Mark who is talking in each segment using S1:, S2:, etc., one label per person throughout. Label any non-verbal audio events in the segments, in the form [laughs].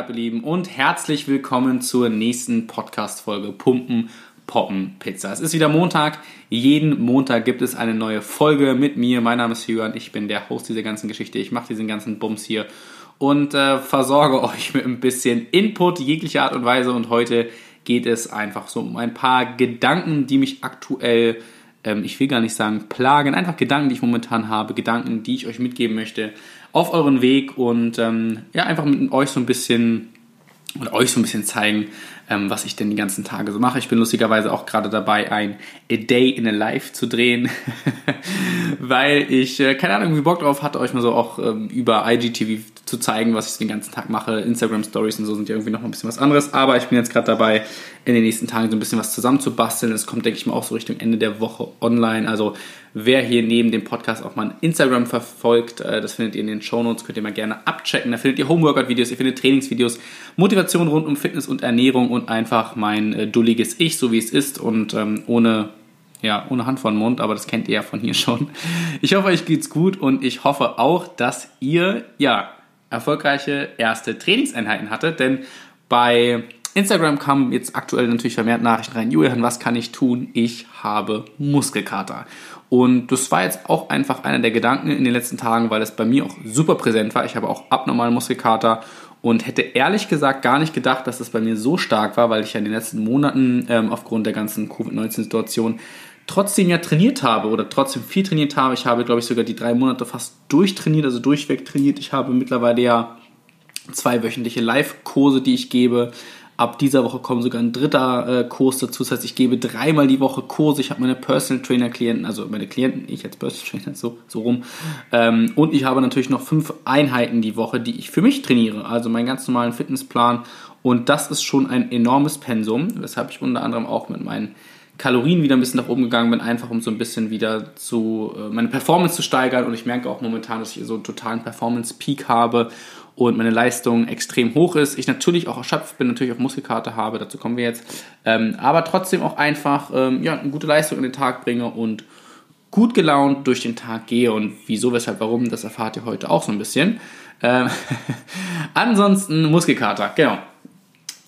S1: ab, ihr Lieben, und herzlich willkommen zur nächsten Podcast-Folge Pumpen, Poppen, Pizza. Es ist wieder Montag. Jeden Montag gibt es eine neue Folge mit mir. Mein Name ist Jürgen, ich bin der Host dieser ganzen Geschichte. Ich mache diesen ganzen Bums hier und äh, versorge [laughs] euch mit ein bisschen Input jeglicher Art und Weise. Und heute geht es einfach so um ein paar Gedanken, die mich aktuell ähm, ich will gar nicht sagen plagen, einfach Gedanken, die ich momentan habe, Gedanken, die ich euch mitgeben möchte auf euren Weg und ähm, ja, einfach mit euch so ein bisschen oder euch so ein bisschen zeigen, ähm, was ich denn die ganzen Tage so mache. Ich bin lustigerweise auch gerade dabei, ein A Day in a Life zu drehen, [laughs] weil ich, äh, keine Ahnung, wie Bock drauf hatte, euch mal so auch ähm, über IGTV zu zeigen, was ich den ganzen Tag mache. Instagram Stories und so sind ja irgendwie noch ein bisschen was anderes, aber ich bin jetzt gerade dabei, in den nächsten Tagen so ein bisschen was zusammenzubasteln. Es kommt, denke ich mal, auch so Richtung Ende der Woche online. Also wer hier neben dem Podcast auch mal Instagram verfolgt, äh, das findet ihr in den Show Notes, könnt ihr mal gerne abchecken. Da findet ihr Homeworkout-Videos, ihr findet Trainingsvideos, Motivation rund um Fitness und Ernährung und einfach mein äh, dulliges Ich, so wie es ist und ähm, ohne ja, ohne Hand vor den Mund, aber das kennt ihr ja von hier schon. Ich hoffe, euch geht's gut und ich hoffe auch, dass ihr, ja, erfolgreiche erste Trainingseinheiten hattet, denn bei Instagram kamen jetzt aktuell natürlich vermehrt Nachrichten rein. Julian, was kann ich tun? Ich habe Muskelkater. Und das war jetzt auch einfach einer der Gedanken in den letzten Tagen, weil es bei mir auch super präsent war. Ich habe auch abnormalen Muskelkater und hätte ehrlich gesagt gar nicht gedacht, dass das bei mir so stark war, weil ich ja in den letzten Monaten ähm, aufgrund der ganzen Covid-19-Situation trotzdem ja trainiert habe oder trotzdem viel trainiert habe. Ich habe, glaube ich, sogar die drei Monate fast durchtrainiert, also durchweg trainiert. Ich habe mittlerweile ja zwei wöchentliche Live-Kurse, die ich gebe. Ab dieser Woche kommt sogar ein dritter äh, Kurs dazu. Das heißt, ich gebe dreimal die Woche Kurse. Ich habe meine Personal Trainer Klienten, also meine Klienten, ich als Personal Trainer, so, so rum. Ähm, und ich habe natürlich noch fünf Einheiten die Woche, die ich für mich trainiere. Also meinen ganz normalen Fitnessplan. Und das ist schon ein enormes Pensum, weshalb ich unter anderem auch mit meinen Kalorien wieder ein bisschen nach oben gegangen bin, einfach um so ein bisschen wieder zu äh, meine Performance zu steigern. Und ich merke auch momentan, dass ich so einen totalen Performance-Peak habe und meine Leistung extrem hoch ist. Ich natürlich auch erschöpft bin, natürlich auch Muskelkarte habe, dazu kommen wir jetzt. Ähm, aber trotzdem auch einfach ähm, ja, eine gute Leistung in den Tag bringe und gut gelaunt durch den Tag gehe. Und wieso, weshalb, warum, das erfahrt ihr heute auch so ein bisschen. Ähm, [laughs] ansonsten Muskelkater, genau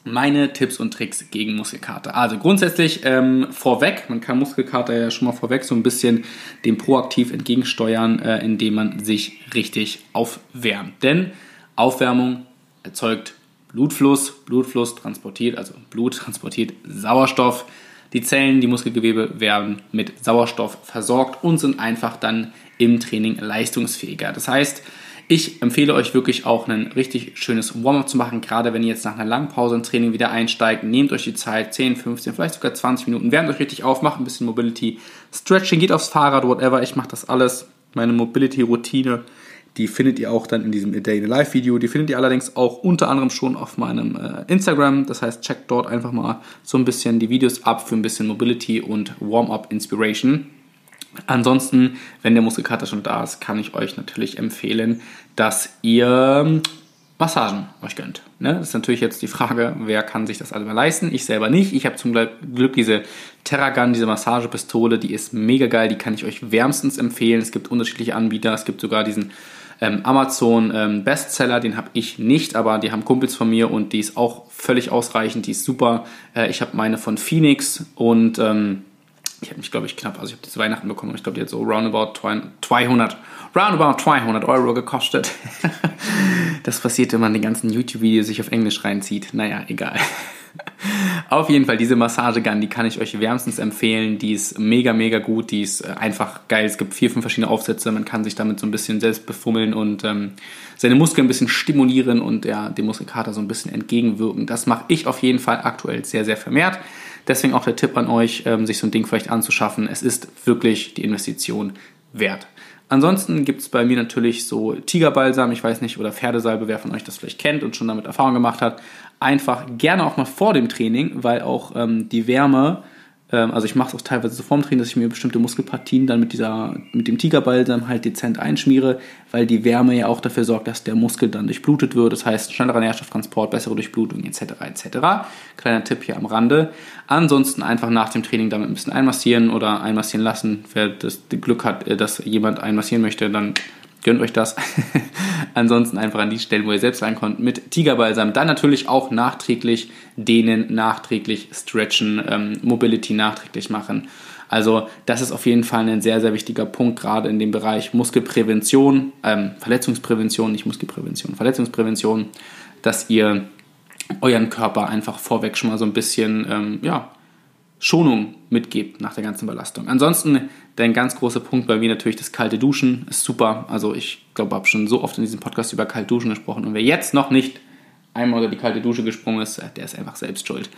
S1: meine Tipps und Tricks gegen Muskelkater. Also grundsätzlich ähm, vorweg, man kann Muskelkater ja schon mal vorweg so ein bisschen dem proaktiv entgegensteuern, äh, indem man sich richtig aufwärmt. Denn Aufwärmung erzeugt Blutfluss, Blutfluss transportiert, also Blut transportiert Sauerstoff. Die Zellen, die Muskelgewebe werden mit Sauerstoff versorgt und sind einfach dann im Training leistungsfähiger. Das heißt, ich empfehle euch wirklich auch ein richtig schönes Warm-up zu machen, gerade wenn ihr jetzt nach einer langen Pause im Training wieder einsteigt. Nehmt euch die Zeit, 10, 15, vielleicht sogar 20 Minuten, wärmt euch richtig auf, macht ein bisschen Mobility, Stretching, geht aufs Fahrrad, whatever. Ich mache das alles. Meine Mobility-Routine, die findet ihr auch dann in diesem A Day in a Life Video. Die findet ihr allerdings auch unter anderem schon auf meinem äh, Instagram. Das heißt, checkt dort einfach mal so ein bisschen die Videos ab für ein bisschen Mobility und Warm-up Inspiration. Ansonsten, wenn der Muskelkater schon da ist, kann ich euch natürlich empfehlen, dass ihr ähm, Massagen euch gönnt. Ne? Das ist natürlich jetzt die Frage, wer kann sich das alles leisten? Ich selber nicht. Ich habe zum Glück diese Terragun, diese Massagepistole, die ist mega geil, die kann ich euch wärmstens empfehlen. Es gibt unterschiedliche Anbieter, es gibt sogar diesen ähm, Amazon ähm, Bestseller, den habe ich nicht, aber die haben Kumpels von mir und die ist auch völlig ausreichend, die ist super. Äh, ich habe meine von Phoenix und ähm, ich habe mich, glaube ich, knapp, also ich habe die zu Weihnachten bekommen und ich glaube, die hat so roundabout 200, roundabout 200 Euro gekostet. [laughs] das passiert, wenn man die ganzen YouTube-Videos sich auf Englisch reinzieht. Naja, egal. [laughs] Auf jeden Fall, diese Massagegun, die kann ich euch wärmstens empfehlen. Die ist mega, mega gut. Die ist äh, einfach geil. Es gibt vier, fünf verschiedene Aufsätze. Man kann sich damit so ein bisschen selbst befummeln und ähm, seine Muskeln ein bisschen stimulieren und ja, dem Muskelkater so ein bisschen entgegenwirken. Das mache ich auf jeden Fall aktuell sehr, sehr vermehrt. Deswegen auch der Tipp an euch, ähm, sich so ein Ding vielleicht anzuschaffen. Es ist wirklich die Investition wert. Ansonsten gibt es bei mir natürlich so Tigerbalsam, ich weiß nicht, oder Pferdesalbe, wer von euch das vielleicht kennt und schon damit Erfahrung gemacht hat. Einfach gerne auch mal vor dem Training, weil auch ähm, die Wärme also ich mache es auch teilweise so vorm Training, dass ich mir bestimmte Muskelpartien dann mit dieser, mit dem Tigerbalsam halt dezent einschmiere, weil die Wärme ja auch dafür sorgt, dass der Muskel dann durchblutet wird. Das heißt, schnellerer Nährstofftransport, bessere Durchblutung etc. etc. Kleiner Tipp hier am Rande. Ansonsten einfach nach dem Training damit ein bisschen einmassieren oder einmassieren lassen. Wer das Glück hat, äh, dass jemand einmassieren möchte, dann gönnt euch das. [laughs] Ansonsten einfach an die Stellen, wo ihr selbst reinkommt, mit Tigerbalsam. Dann natürlich auch nachträglich dehnen, nachträglich stretchen, ähm, Mobility nachträglich machen. Also das ist auf jeden Fall ein sehr, sehr wichtiger Punkt, gerade in dem Bereich Muskelprävention, ähm, Verletzungsprävention, nicht Muskelprävention, Verletzungsprävention, dass ihr euren Körper einfach vorweg schon mal so ein bisschen, ähm, ja, Schonung mitgebt nach der ganzen Belastung. Ansonsten der ganz große Punkt bei mir natürlich das kalte Duschen ist super. Also ich glaube, ich habe schon so oft in diesem Podcast über kalt Duschen gesprochen und wer jetzt noch nicht einmal unter die kalte Dusche gesprungen ist, der ist einfach selbst schuld.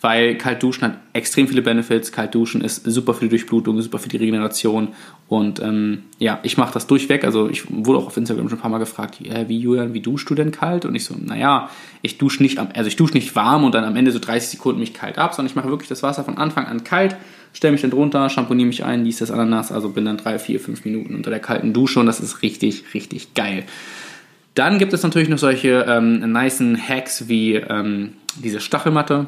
S1: Weil kalt duschen hat extrem viele Benefits. Kalt duschen ist super für die Durchblutung, super für die Regeneration. Und ähm, ja, ich mache das durchweg. Also ich wurde auch auf Instagram schon ein paar Mal gefragt, äh, wie Julian, wie duschst du denn kalt? Und ich so, naja, ich dusche nicht, also ich dusche nicht warm und dann am Ende so 30 Sekunden mich kalt ab, sondern ich mache wirklich das Wasser von Anfang an kalt, stelle mich dann drunter, shampooniere mich ein, lies das Ananas, also bin dann drei, vier, fünf Minuten unter der kalten Dusche und das ist richtig, richtig geil. Dann gibt es natürlich noch solche ähm, nicen Hacks wie ähm, diese Stachelmatte.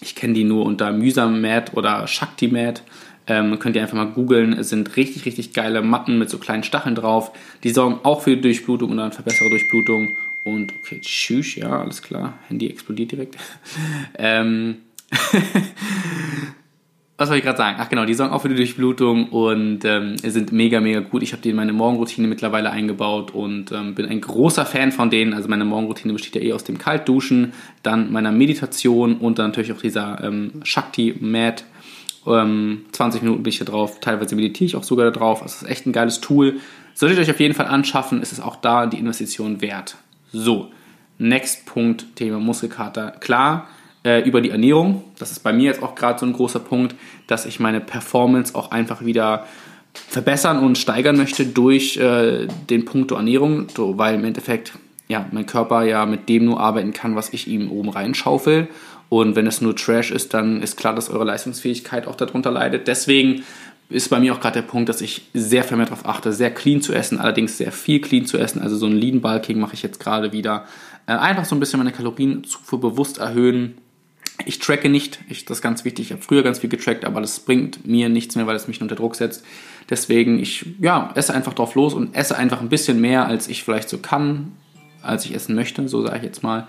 S1: Ich kenne die nur unter Mühsam Mat oder Shakti Mat. Ähm, könnt ihr einfach mal googeln. Es sind richtig, richtig geile Matten mit so kleinen Stacheln drauf. Die sorgen auch für Durchblutung und dann für bessere Durchblutung. Und okay, tschüss, ja, alles klar. Handy explodiert direkt. [laughs] ähm, [laughs] was soll ich gerade sagen? Ach genau, die sorgen auch für die Durchblutung und ähm, sind mega, mega gut. Ich habe die in meine Morgenroutine mittlerweile eingebaut und ähm, bin ein großer Fan von denen. Also meine Morgenroutine besteht ja eh aus dem Kaltduschen, dann meiner Meditation und dann natürlich auch dieser ähm, Shakti-Mat. 20 ähm, Minuten bin ich da drauf, teilweise meditiere ich auch sogar da drauf. Also ist echt ein geiles Tool. Solltet ihr euch auf jeden Fall anschaffen, ist es auch da die Investition wert. So, next Punkt, Thema Muskelkater. Klar, äh, über die Ernährung. Das ist bei mir jetzt auch gerade so ein großer Punkt, dass ich meine Performance auch einfach wieder verbessern und steigern möchte durch äh, den Punkt Ernährung, so, weil im Endeffekt ja mein Körper ja mit dem nur arbeiten kann, was ich ihm oben reinschaufel. Und wenn es nur Trash ist, dann ist klar, dass eure Leistungsfähigkeit auch darunter leidet. Deswegen ist bei mir auch gerade der Punkt, dass ich sehr viel mehr darauf achte, sehr clean zu essen, allerdings sehr viel clean zu essen. Also so ein Lean Bulking mache ich jetzt gerade wieder. Äh, einfach so ein bisschen meine Kalorienzufuhr bewusst erhöhen ich tracke nicht, ich, das ist ganz wichtig. Ich habe früher ganz viel getrackt, aber das bringt mir nichts mehr, weil es mich unter Druck setzt. Deswegen, ich ja, esse einfach drauf los und esse einfach ein bisschen mehr, als ich vielleicht so kann, als ich essen möchte, so sage ich jetzt mal.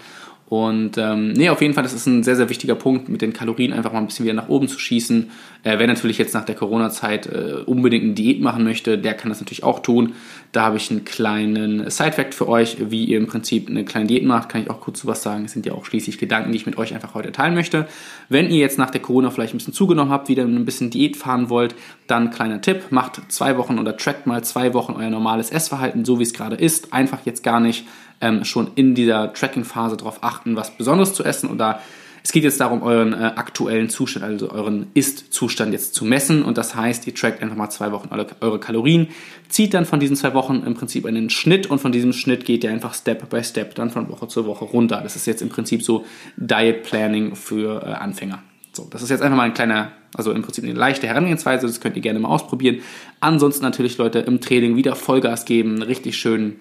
S1: Und ähm, nee, auf jeden Fall, das ist ein sehr, sehr wichtiger Punkt, mit den Kalorien einfach mal ein bisschen wieder nach oben zu schießen. Äh, wer natürlich jetzt nach der Corona-Zeit äh, unbedingt eine Diät machen möchte, der kann das natürlich auch tun. Da habe ich einen kleinen Side-Fact für euch, wie ihr im Prinzip eine kleine Diät macht. Kann ich auch kurz zu was sagen. Es sind ja auch schließlich Gedanken, die ich mit euch einfach heute teilen möchte. Wenn ihr jetzt nach der Corona vielleicht ein bisschen zugenommen habt, wieder ein bisschen Diät fahren wollt, dann kleiner Tipp, macht zwei Wochen oder trackt mal zwei Wochen euer normales Essverhalten, so wie es gerade ist. Einfach jetzt gar nicht ähm, schon in dieser Tracking-Phase darauf achten, was Besonderes zu essen oder es geht jetzt darum, euren äh, aktuellen Zustand, also euren Ist-Zustand jetzt zu messen. Und das heißt, ihr trackt einfach mal zwei Wochen eure, eure, Kalorien, zieht dann von diesen zwei Wochen im Prinzip einen Schnitt und von diesem Schnitt geht ihr einfach Step by Step dann von Woche zu Woche runter. Das ist jetzt im Prinzip so Diet Planning für äh, Anfänger. So, das ist jetzt einfach mal ein kleiner, also im Prinzip eine leichte Herangehensweise, das könnt ihr gerne mal ausprobieren. Ansonsten natürlich, Leute, im Training wieder Vollgas geben, richtig schön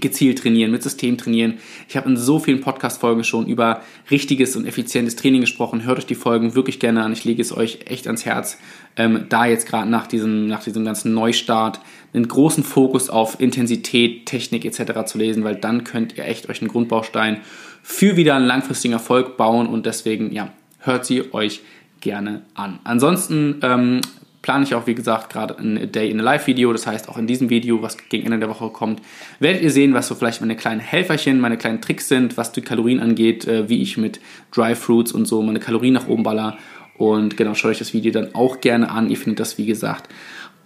S1: gezielt trainieren, mit System trainieren. Ich habe in so vielen Podcast-Folgen schon über richtiges und effizientes Training gesprochen. Hört euch die Folgen wirklich gerne an. Ich lege es euch echt ans Herz, ähm, da jetzt gerade nach diesem, nach diesem ganzen Neustart einen großen Fokus auf Intensität, Technik etc. zu lesen, weil dann könnt ihr echt euch einen Grundbaustein für wieder einen langfristigen Erfolg bauen und deswegen, ja, hört sie euch gerne an. Ansonsten ähm, plane ich auch, wie gesagt, gerade ein Day in a Live Video. Das heißt, auch in diesem Video, was gegen Ende der Woche kommt, werdet ihr sehen, was so vielleicht meine kleinen Helferchen, meine kleinen Tricks sind, was die Kalorien angeht, äh, wie ich mit Dry Fruits und so meine Kalorien nach oben baller. Und genau, schaut euch das Video dann auch gerne an. Ihr findet das, wie gesagt,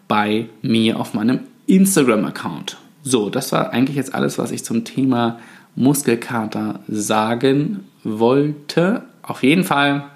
S1: bei mir auf meinem Instagram-Account. So, das war eigentlich jetzt alles, was ich zum Thema Muskelkater sagen wollte. Auf jeden Fall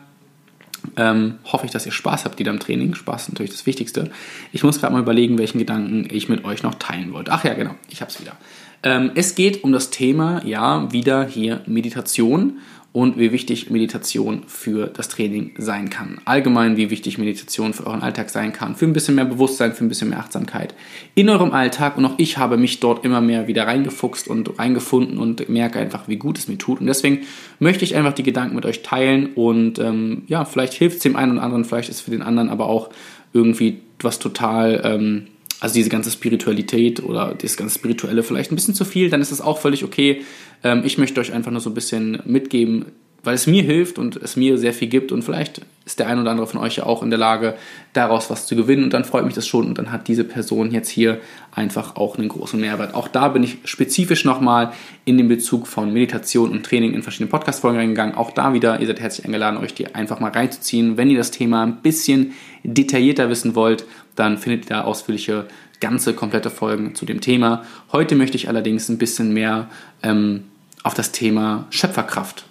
S1: ähm, hoffe ich, dass ihr Spaß habt wieder im Training. Spaß ist natürlich das Wichtigste. Ich muss gerade mal überlegen, welchen Gedanken ich mit euch noch teilen wollte. Ach ja, genau, ich habe es wieder. Ähm, es geht um das Thema, ja, wieder hier Meditation und wie wichtig Meditation für das Training sein kann. Allgemein, wie wichtig Meditation für euren Alltag sein kann, für ein bisschen mehr Bewusstsein, für ein bisschen mehr Achtsamkeit in eurem Alltag. Und auch ich habe mich dort immer mehr wieder reingefuchst und reingefunden und merke einfach, wie gut es mir tut. Und deswegen möchte ich einfach die Gedanken mit euch teilen und ähm, ja, vielleicht hilft es dem einen oder anderen, vielleicht ist es für den anderen aber auch irgendwie was total... Ähm, also diese ganze Spiritualität oder das ganze Spirituelle vielleicht ein bisschen zu viel, dann ist das auch völlig okay. Ähm, ich möchte euch einfach nur so ein bisschen mitgeben, weil es mir hilft und es mir sehr viel gibt und vielleicht ist der ein oder andere von euch ja auch in der Lage, daraus was zu gewinnen und dann freut mich das schon und dann hat diese Person jetzt hier einfach auch einen großen Mehrwert. Auch da bin ich spezifisch nochmal in den Bezug von Meditation und Training in verschiedenen Podcast-Folgen reingegangen. Auch da wieder, ihr seid herzlich eingeladen, euch die einfach mal reinzuziehen. Wenn ihr das Thema ein bisschen detaillierter wissen wollt, dann findet ihr da ausführliche ganze komplette Folgen zu dem Thema. Heute möchte ich allerdings ein bisschen mehr ähm, auf das Thema Schöpferkraft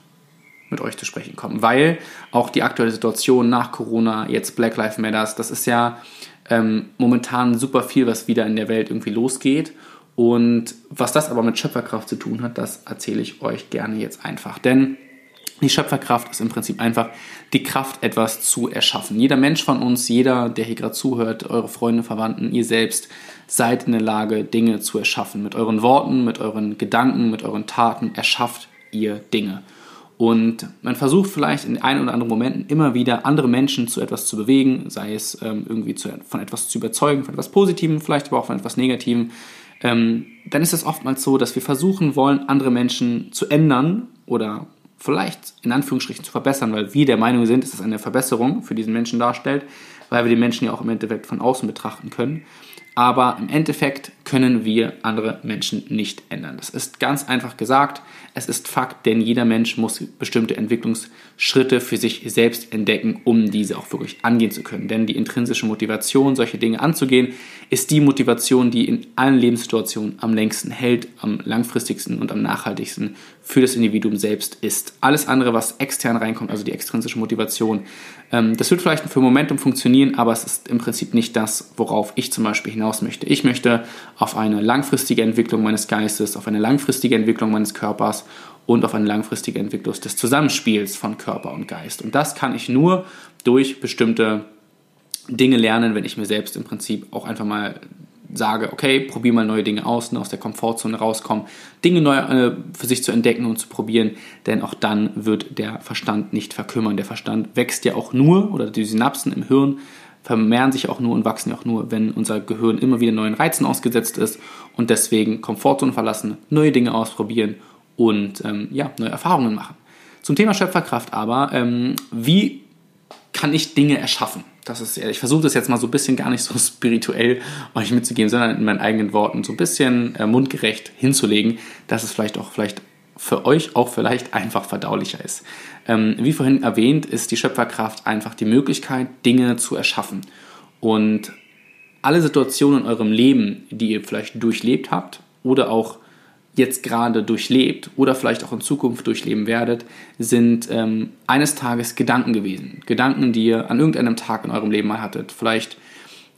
S1: mit euch zu sprechen kommen, weil auch die aktuelle Situation nach Corona, jetzt Black Lives Matters, das ist ja ähm, momentan super viel, was wieder in der Welt irgendwie losgeht. Und was das aber mit Schöpferkraft zu tun hat, das erzähle ich euch gerne jetzt einfach. Denn die Schöpferkraft ist im Prinzip einfach die Kraft, etwas zu erschaffen. Jeder Mensch von uns, jeder, der hier gerade zuhört, eure Freunde, Verwandten, ihr selbst, seid in der Lage, Dinge zu erschaffen. Mit euren Worten, mit euren Gedanken, mit euren Taten erschafft ihr Dinge. Und man versucht vielleicht in ein oder anderen Momenten immer wieder andere Menschen zu etwas zu bewegen, sei es ähm, irgendwie zu, von etwas zu überzeugen, von etwas Positivem, vielleicht aber auch von etwas Negativem. Ähm, dann ist es oftmals so, dass wir versuchen wollen, andere Menschen zu ändern oder vielleicht in Anführungsstrichen zu verbessern, weil wir der Meinung sind, dass es eine Verbesserung für diesen Menschen darstellt, weil wir den Menschen ja auch im Endeffekt von außen betrachten können aber im Endeffekt können wir andere Menschen nicht ändern. Das ist ganz einfach gesagt. Es ist Fakt, denn jeder Mensch muss bestimmte Entwicklungsschritte für sich selbst entdecken, um diese auch wirklich angehen zu können. Denn die intrinsische Motivation, solche Dinge anzugehen, ist die Motivation, die in allen Lebenssituationen am längsten hält, am langfristigsten und am nachhaltigsten für das Individuum selbst ist. Alles andere, was extern reinkommt, also die extrinsische Motivation, ähm, das wird vielleicht für Momentum funktionieren, aber es ist im Prinzip nicht das, worauf ich zum Beispiel hinaus möchte. Ich möchte auf eine langfristige Entwicklung meines Geistes, auf eine langfristige Entwicklung meines Körpers und auf eine langfristige Entwicklung des Zusammenspiels von Körper und Geist. Und das kann ich nur durch bestimmte Dinge lernen, wenn ich mir selbst im Prinzip auch einfach mal sage, okay, probier mal neue Dinge aus, ne, aus der Komfortzone rauskommen, Dinge neu äh, für sich zu entdecken und zu probieren, denn auch dann wird der Verstand nicht verkümmern. Der Verstand wächst ja auch nur, oder die Synapsen im Hirn vermehren sich auch nur und wachsen ja auch nur, wenn unser Gehirn immer wieder neuen Reizen ausgesetzt ist und deswegen Komfortzone verlassen, neue Dinge ausprobieren und ähm, ja, neue Erfahrungen machen. Zum Thema Schöpferkraft aber, ähm, wie kann ich Dinge erschaffen? Das ist, ich versuche das jetzt mal so ein bisschen gar nicht so [laughs] spirituell euch mitzugeben, sondern in meinen eigenen Worten so ein bisschen äh, mundgerecht hinzulegen, dass es vielleicht auch vielleicht für euch auch vielleicht einfach verdaulicher ist. Ähm, wie vorhin erwähnt, ist die Schöpferkraft einfach die Möglichkeit, Dinge zu erschaffen. Und alle Situationen in eurem Leben, die ihr vielleicht durchlebt habt oder auch jetzt gerade durchlebt oder vielleicht auch in Zukunft durchleben werdet, sind ähm, eines Tages Gedanken gewesen. Gedanken, die ihr an irgendeinem Tag in eurem Leben mal hattet. Vielleicht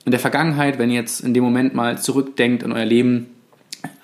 S1: in der Vergangenheit, wenn ihr jetzt in dem Moment mal zurückdenkt in euer Leben,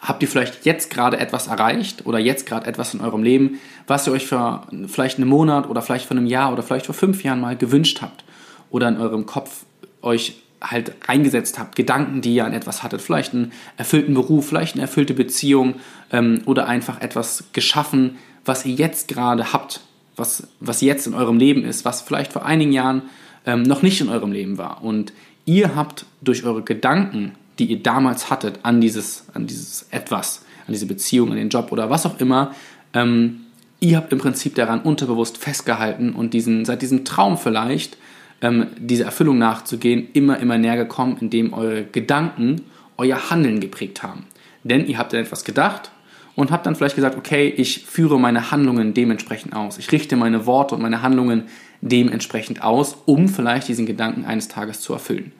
S1: habt ihr vielleicht jetzt gerade etwas erreicht oder jetzt gerade etwas in eurem Leben, was ihr euch für vielleicht einen Monat oder vielleicht vor einem Jahr oder vielleicht vor fünf Jahren mal gewünscht habt oder in eurem Kopf euch halt reingesetzt habt, Gedanken, die ihr an etwas hattet, vielleicht einen erfüllten Beruf, vielleicht eine erfüllte Beziehung ähm, oder einfach etwas geschaffen, was ihr jetzt gerade habt, was, was jetzt in eurem Leben ist, was vielleicht vor einigen Jahren ähm, noch nicht in eurem Leben war. Und ihr habt durch eure Gedanken, die ihr damals hattet, an dieses, an dieses etwas, an diese Beziehung, an den Job oder was auch immer, ähm, ihr habt im Prinzip daran unterbewusst festgehalten und diesen, seit diesem Traum vielleicht ähm, dieser Erfüllung nachzugehen, immer, immer näher gekommen, indem eure Gedanken euer Handeln geprägt haben. Denn ihr habt an etwas gedacht und habt dann vielleicht gesagt, okay, ich führe meine Handlungen dementsprechend aus. Ich richte meine Worte und meine Handlungen dementsprechend aus, um vielleicht diesen Gedanken eines Tages zu erfüllen.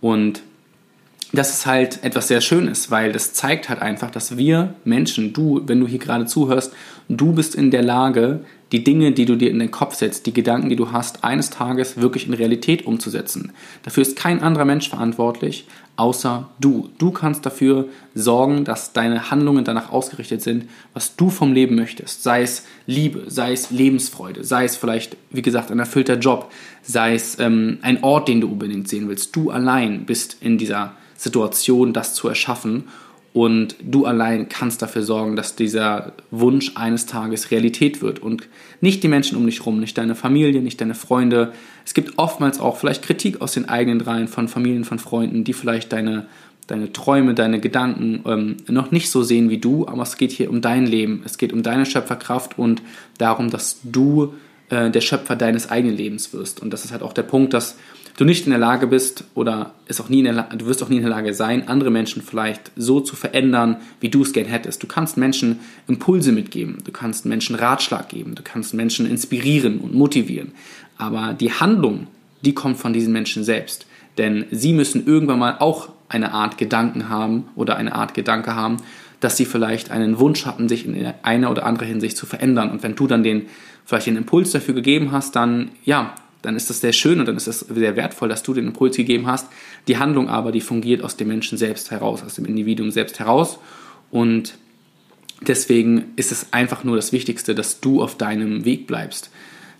S1: Und das ist halt etwas sehr Schönes, weil das zeigt halt einfach, dass wir Menschen, du, wenn du hier gerade zuhörst, du bist in der Lage, die Dinge, die du dir in den Kopf setzt, die Gedanken, die du hast, eines Tages wirklich in Realität umzusetzen. Dafür ist kein anderer Mensch verantwortlich, außer du. Du kannst dafür sorgen, dass deine Handlungen danach ausgerichtet sind, was du vom Leben möchtest. Sei es Liebe, sei es Lebensfreude, sei es vielleicht, wie gesagt, ein erfüllter Job, sei es ähm, ein Ort, den du unbedingt sehen willst. Du allein bist in dieser Situation, das zu erschaffen. Und du allein kannst dafür sorgen, dass dieser Wunsch eines Tages Realität wird und nicht die Menschen um dich herum, nicht deine Familie, nicht deine Freunde. Es gibt oftmals auch vielleicht Kritik aus den eigenen Reihen von Familien, von Freunden, die vielleicht deine deine Träume, deine Gedanken ähm, noch nicht so sehen wie du, aber es geht hier um dein Leben. Es geht um deine Schöpferkraft und darum, dass du äh, der Schöpfer deines eigenen Lebens wirst. Und das ist halt auch der Punkt, dass du nicht in der Lage bist oder ist auch nie in der La du wirst auch nie in der Lage sein, andere Menschen vielleicht so zu verändern, wie du es gern hättest. Du kannst Menschen Impulse mitgeben, du kannst Menschen Ratschlag geben, du kannst Menschen inspirieren und motivieren. Aber die Handlung, die kommt von diesen Menschen selbst. Denn sie müssen irgendwann mal auch eine Art Gedanken haben oder eine Art Gedanke haben, dass sie vielleicht einen Wunsch hatten, sich in einer oder andere Hinsicht zu verändern. Und wenn du dann den vielleicht den Impuls dafür gegeben hast, dann ja, dann ist das sehr schön und dann ist das sehr wertvoll, dass du den Impuls gegeben hast. Die Handlung aber, die fungiert aus dem Menschen selbst heraus, aus dem Individuum selbst heraus. Und deswegen ist es einfach nur das Wichtigste, dass du auf deinem Weg bleibst.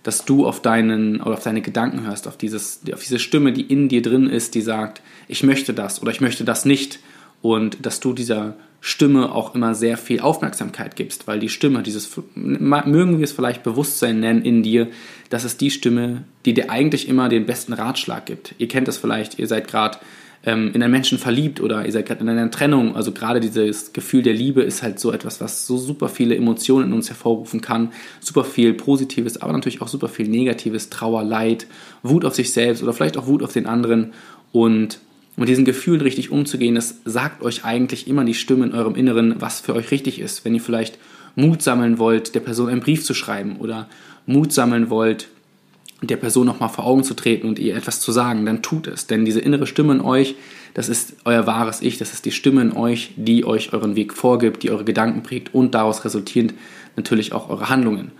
S1: Dass du auf deinen oder auf deine Gedanken hörst, auf, dieses, auf diese Stimme, die in dir drin ist, die sagt, ich möchte das oder ich möchte das nicht. Und dass du dieser Stimme auch immer sehr viel Aufmerksamkeit gibst, weil die Stimme, dieses, mögen wir es vielleicht Bewusstsein nennen in dir, das ist die Stimme, die dir eigentlich immer den besten Ratschlag gibt. Ihr kennt das vielleicht, ihr seid gerade ähm, in einen Menschen verliebt oder ihr seid gerade in einer Trennung. Also gerade dieses Gefühl der Liebe ist halt so etwas, was so super viele Emotionen in uns hervorrufen kann. Super viel Positives, aber natürlich auch super viel Negatives, Trauer, Leid, Wut auf sich selbst oder vielleicht auch Wut auf den anderen. Und mit diesen Gefühlen richtig umzugehen, das sagt euch eigentlich immer die Stimme in eurem Inneren, was für euch richtig ist. Wenn ihr vielleicht Mut sammeln wollt, der Person einen Brief zu schreiben oder Mut sammeln wollt, der Person nochmal vor Augen zu treten und ihr etwas zu sagen, dann tut es. Denn diese innere Stimme in euch, das ist euer wahres Ich, das ist die Stimme in euch, die euch euren Weg vorgibt, die eure Gedanken prägt und daraus resultierend natürlich auch eure Handlungen.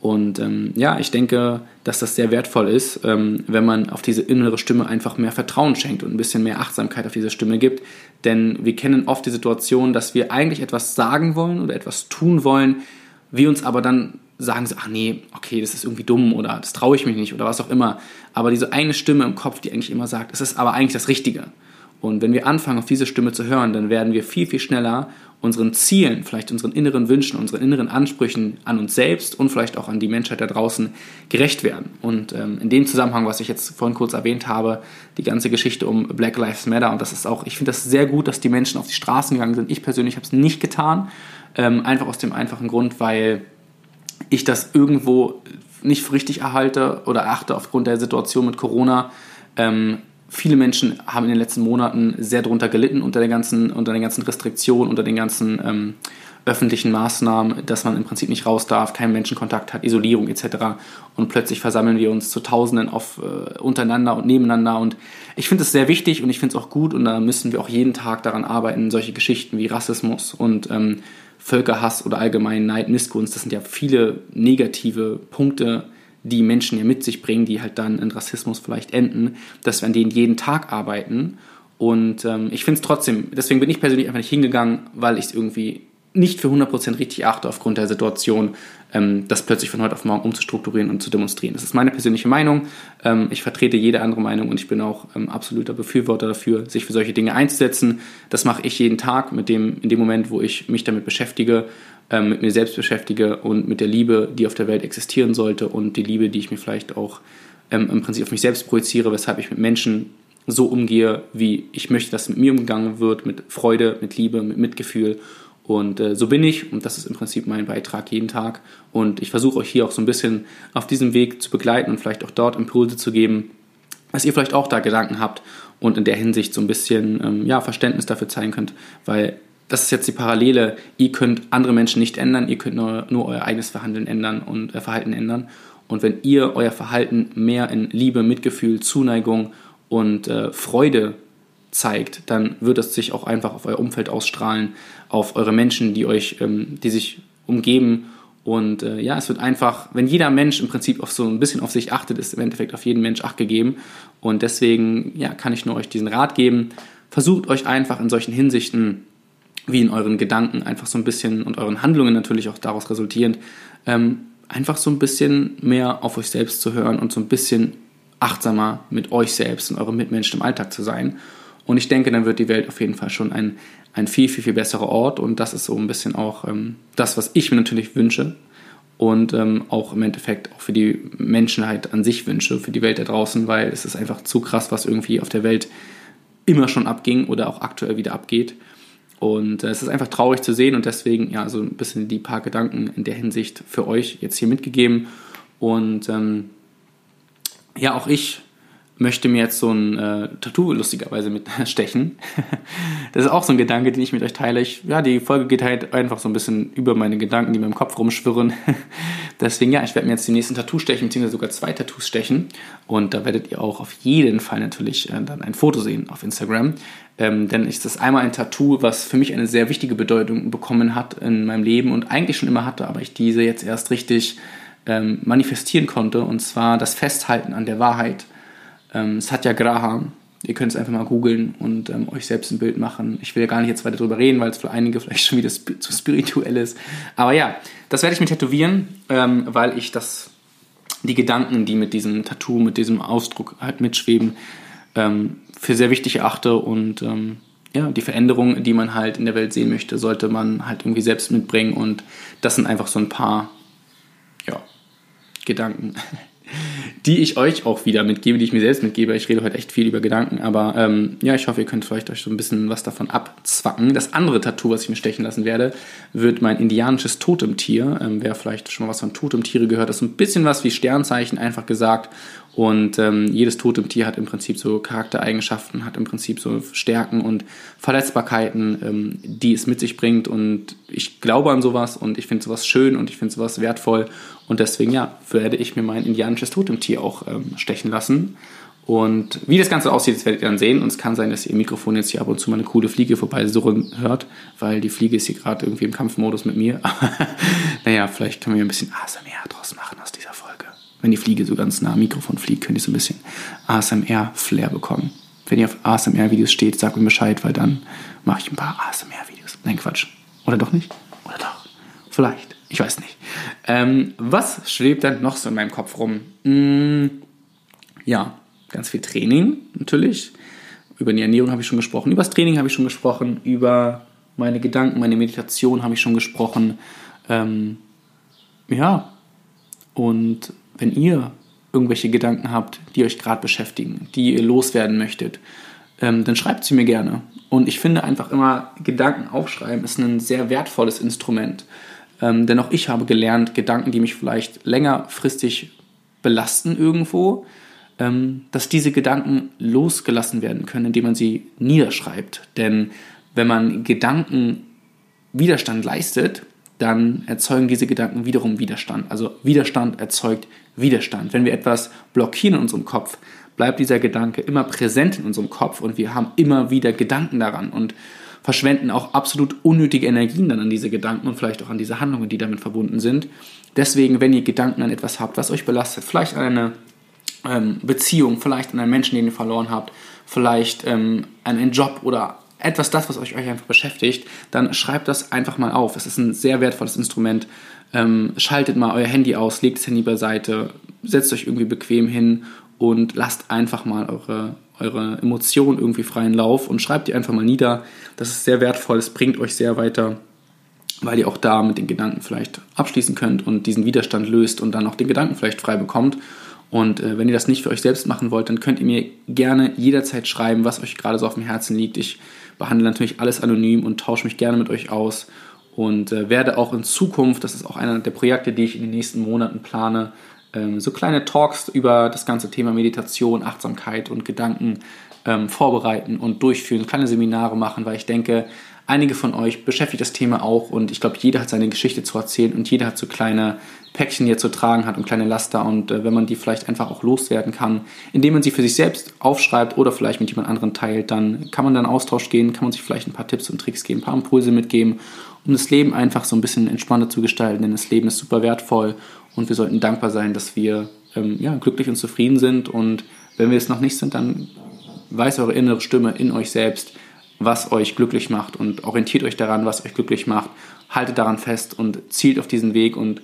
S1: Und ähm, ja, ich denke, dass das sehr wertvoll ist, ähm, wenn man auf diese innere Stimme einfach mehr Vertrauen schenkt und ein bisschen mehr Achtsamkeit auf diese Stimme gibt. Denn wir kennen oft die Situation, dass wir eigentlich etwas sagen wollen oder etwas tun wollen, wir uns aber dann sagen, ach nee, okay, das ist irgendwie dumm oder das traue ich mich nicht oder was auch immer. Aber diese eine Stimme im Kopf, die eigentlich immer sagt, es ist aber eigentlich das Richtige. Und wenn wir anfangen, auf diese Stimme zu hören, dann werden wir viel, viel schneller unseren Zielen, vielleicht unseren inneren Wünschen, unseren inneren Ansprüchen an uns selbst und vielleicht auch an die Menschheit da draußen gerecht werden. Und ähm, in dem Zusammenhang, was ich jetzt vorhin kurz erwähnt habe, die ganze Geschichte um Black Lives Matter, und das ist auch, ich finde das sehr gut, dass die Menschen auf die Straßen gegangen sind. Ich persönlich habe es nicht getan, ähm, einfach aus dem einfachen Grund, weil ich das irgendwo nicht für richtig erhalte oder achte aufgrund der Situation mit Corona. Ähm, viele Menschen haben in den letzten Monaten sehr darunter gelitten unter, der ganzen, unter den ganzen Restriktionen, unter den ganzen ähm, öffentlichen Maßnahmen, dass man im Prinzip nicht raus darf, keinen Menschenkontakt hat, Isolierung etc. Und plötzlich versammeln wir uns zu Tausenden auf, äh, untereinander und nebeneinander. Und ich finde es sehr wichtig und ich finde es auch gut und da müssen wir auch jeden Tag daran arbeiten, solche Geschichten wie Rassismus und ähm, Völkerhass oder allgemein Neid, Missgunst, das sind ja viele negative Punkte, die Menschen ja mit sich bringen, die halt dann in Rassismus vielleicht enden, dass wir an denen jeden Tag arbeiten. Und ähm, ich finde es trotzdem, deswegen bin ich persönlich einfach nicht hingegangen, weil ich es irgendwie nicht für 100% richtig achte aufgrund der Situation, ähm, das plötzlich von heute auf morgen umzustrukturieren und zu demonstrieren. Das ist meine persönliche Meinung. Ähm, ich vertrete jede andere Meinung und ich bin auch ähm, absoluter Befürworter dafür, sich für solche Dinge einzusetzen. Das mache ich jeden Tag mit dem, in dem Moment, wo ich mich damit beschäftige, ähm, mit mir selbst beschäftige und mit der Liebe, die auf der Welt existieren sollte und die Liebe, die ich mir vielleicht auch ähm, im Prinzip auf mich selbst projiziere, weshalb ich mit Menschen so umgehe, wie ich möchte, dass mit mir umgegangen wird, mit Freude, mit Liebe, mit Mitgefühl und äh, so bin ich und das ist im Prinzip mein Beitrag jeden Tag. Und ich versuche euch hier auch so ein bisschen auf diesem Weg zu begleiten und vielleicht auch dort Impulse zu geben, dass ihr vielleicht auch da Gedanken habt und in der Hinsicht so ein bisschen ähm, ja, Verständnis dafür zeigen könnt, weil das ist jetzt die Parallele. Ihr könnt andere Menschen nicht ändern, ihr könnt nur, nur euer eigenes Verhandeln ändern und äh, Verhalten ändern. Und wenn ihr euer Verhalten mehr in Liebe, Mitgefühl, Zuneigung und äh, Freude zeigt, dann wird es sich auch einfach auf euer Umfeld ausstrahlen, auf eure Menschen, die euch, ähm, die sich umgeben. Und äh, ja, es wird einfach, wenn jeder Mensch im Prinzip auf so ein bisschen auf sich achtet, ist im Endeffekt auf jeden Mensch Acht gegeben. Und deswegen ja, kann ich nur euch diesen Rat geben. Versucht euch einfach in solchen Hinsichten, wie in euren Gedanken, einfach so ein bisschen und euren Handlungen natürlich auch daraus resultierend, ähm, einfach so ein bisschen mehr auf euch selbst zu hören und so ein bisschen achtsamer mit euch selbst und euren Mitmenschen im Alltag zu sein. Und ich denke, dann wird die Welt auf jeden Fall schon ein, ein viel, viel, viel besserer Ort. Und das ist so ein bisschen auch ähm, das, was ich mir natürlich wünsche. Und ähm, auch im Endeffekt auch für die Menschheit an sich wünsche, für die Welt da draußen, weil es ist einfach zu krass, was irgendwie auf der Welt immer schon abging oder auch aktuell wieder abgeht. Und äh, es ist einfach traurig zu sehen und deswegen ja so ein bisschen die paar Gedanken in der Hinsicht für euch jetzt hier mitgegeben. Und ähm, ja, auch ich möchte mir jetzt so ein äh, Tattoo lustigerweise mitstechen. [laughs] das ist auch so ein Gedanke, den ich mit euch teile. Ich, ja, die Folge geht halt einfach so ein bisschen über meine Gedanken, die mir im Kopf rumschwirren. [laughs] Deswegen, ja, ich werde mir jetzt die nächsten Tattoos stechen, beziehungsweise sogar zwei Tattoos stechen. Und da werdet ihr auch auf jeden Fall natürlich äh, dann ein Foto sehen auf Instagram. Ähm, denn ist einmal ein Tattoo, was für mich eine sehr wichtige Bedeutung bekommen hat in meinem Leben und eigentlich schon immer hatte, aber ich diese jetzt erst richtig ähm, manifestieren konnte. Und zwar das Festhalten an der Wahrheit ähm, Satyagraha. Ihr könnt es einfach mal googeln und ähm, euch selbst ein Bild machen. Ich will ja gar nicht jetzt weiter darüber reden, weil es für einige vielleicht schon wieder sp zu spirituell ist. Aber ja, das werde ich mir tätowieren, ähm, weil ich das, die Gedanken, die mit diesem Tattoo, mit diesem Ausdruck halt mitschweben, ähm, für sehr wichtig erachte und ähm, ja, die Veränderungen, die man halt in der Welt sehen möchte, sollte man halt irgendwie selbst mitbringen und das sind einfach so ein paar ja, Gedanken. [laughs] die ich euch auch wieder mitgebe, die ich mir selbst mitgebe. Ich rede heute echt viel über Gedanken, aber ähm, ja, ich hoffe, ihr könnt vielleicht euch so ein bisschen was davon abzwacken. Das andere Tattoo, was ich mir stechen lassen werde, wird mein indianisches Totemtier. Ähm, wer vielleicht schon mal was von Totemtiere gehört, das ist ein bisschen was wie Sternzeichen, einfach gesagt. Und ähm, jedes Totemtier hat im Prinzip so Charaktereigenschaften, hat im Prinzip so Stärken und Verletzbarkeiten, ähm, die es mit sich bringt. Und ich glaube an sowas und ich finde sowas schön und ich finde sowas wertvoll. Und deswegen, ja, werde ich mir mein indianisches Totemtier auch ähm, stechen lassen. Und wie das Ganze aussieht, das werdet ihr dann sehen. Und es kann sein, dass ihr Mikrofon jetzt hier ab und zu mal eine coole Fliege vorbei surren hört, weil die Fliege ist hier gerade irgendwie im Kampfmodus mit mir. [laughs] naja, vielleicht können wir ein bisschen ASMR draus machen aus dieser Folge wenn die Fliege so ganz nah am Mikrofon fliegt, könnt ihr so ein bisschen ASMR-Flair bekommen. Wenn ihr auf ASMR-Videos steht, sagt mir Bescheid, weil dann mache ich ein paar ASMR-Videos. Nein, Quatsch. Oder doch nicht? Oder doch? Vielleicht. Ich weiß nicht. Ähm, was schwebt dann noch so in meinem Kopf rum? Hm, ja, ganz viel Training natürlich. Über die Ernährung habe ich schon gesprochen. Über das Training habe ich schon gesprochen. Über meine Gedanken, meine Meditation habe ich schon gesprochen. Ähm, ja, und wenn ihr irgendwelche Gedanken habt, die euch gerade beschäftigen, die ihr loswerden möchtet, ähm, dann schreibt sie mir gerne. Und ich finde einfach immer, Gedanken aufschreiben ist ein sehr wertvolles Instrument. Ähm, denn auch ich habe gelernt, Gedanken, die mich vielleicht längerfristig belasten irgendwo, ähm, dass diese Gedanken losgelassen werden können, indem man sie niederschreibt. Denn wenn man Gedanken Widerstand leistet, dann erzeugen diese Gedanken wiederum Widerstand. Also Widerstand erzeugt Widerstand. Wenn wir etwas blockieren in unserem Kopf, bleibt dieser Gedanke immer präsent in unserem Kopf und wir haben immer wieder Gedanken daran und verschwenden auch absolut unnötige Energien dann an diese Gedanken und vielleicht auch an diese Handlungen, die damit verbunden sind. Deswegen, wenn ihr Gedanken an etwas habt, was euch belastet, vielleicht an eine ähm, Beziehung, vielleicht an einen Menschen, den ihr verloren habt, vielleicht ähm, an einen Job oder etwas das, was euch, euch einfach beschäftigt, dann schreibt das einfach mal auf. Es ist ein sehr wertvolles Instrument. Ähm, schaltet mal euer Handy aus, legt das Handy beiseite, setzt euch irgendwie bequem hin und lasst einfach mal eure, eure Emotionen irgendwie freien Lauf und schreibt die einfach mal nieder. Das ist sehr wertvoll, es bringt euch sehr weiter, weil ihr auch da mit den Gedanken vielleicht abschließen könnt und diesen Widerstand löst und dann auch den Gedanken vielleicht frei bekommt. Und äh, wenn ihr das nicht für euch selbst machen wollt, dann könnt ihr mir gerne jederzeit schreiben, was euch gerade so auf dem Herzen liegt. Ich behandle natürlich alles anonym und tausche mich gerne mit euch aus und äh, werde auch in Zukunft, das ist auch einer der Projekte, die ich in den nächsten Monaten plane, so kleine Talks über das ganze Thema Meditation, Achtsamkeit und Gedanken ähm, vorbereiten und durchführen, kleine Seminare machen, weil ich denke, einige von euch beschäftigt das Thema auch und ich glaube, jeder hat seine Geschichte zu erzählen und jeder hat so kleine Päckchen, die er zu tragen hat und kleine Laster und äh, wenn man die vielleicht einfach auch loswerden kann, indem man sie für sich selbst aufschreibt oder vielleicht mit jemand anderem teilt, dann kann man dann Austausch gehen, kann man sich vielleicht ein paar Tipps und Tricks geben, ein paar Impulse mitgeben, um das Leben einfach so ein bisschen entspannter zu gestalten, denn das Leben ist super wertvoll und wir sollten dankbar sein, dass wir ähm, ja, glücklich und zufrieden sind und wenn wir es noch nicht sind, dann weiß eure innere Stimme in euch selbst, was euch glücklich macht und orientiert euch daran, was euch glücklich macht, haltet daran fest und zielt auf diesen Weg und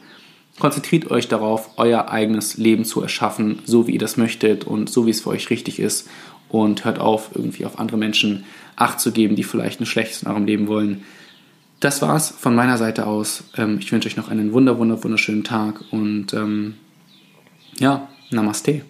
S1: Konzentriert euch darauf, euer eigenes Leben zu erschaffen, so wie ihr das möchtet und so wie es für euch richtig ist. Und hört auf, irgendwie auf andere Menschen Acht zu geben, die vielleicht ein Schlechtes in eurem Leben wollen. Das war's von meiner Seite aus. Ähm, ich wünsche euch noch einen wunder, wunder, wunderschönen Tag und ähm, ja, Namaste.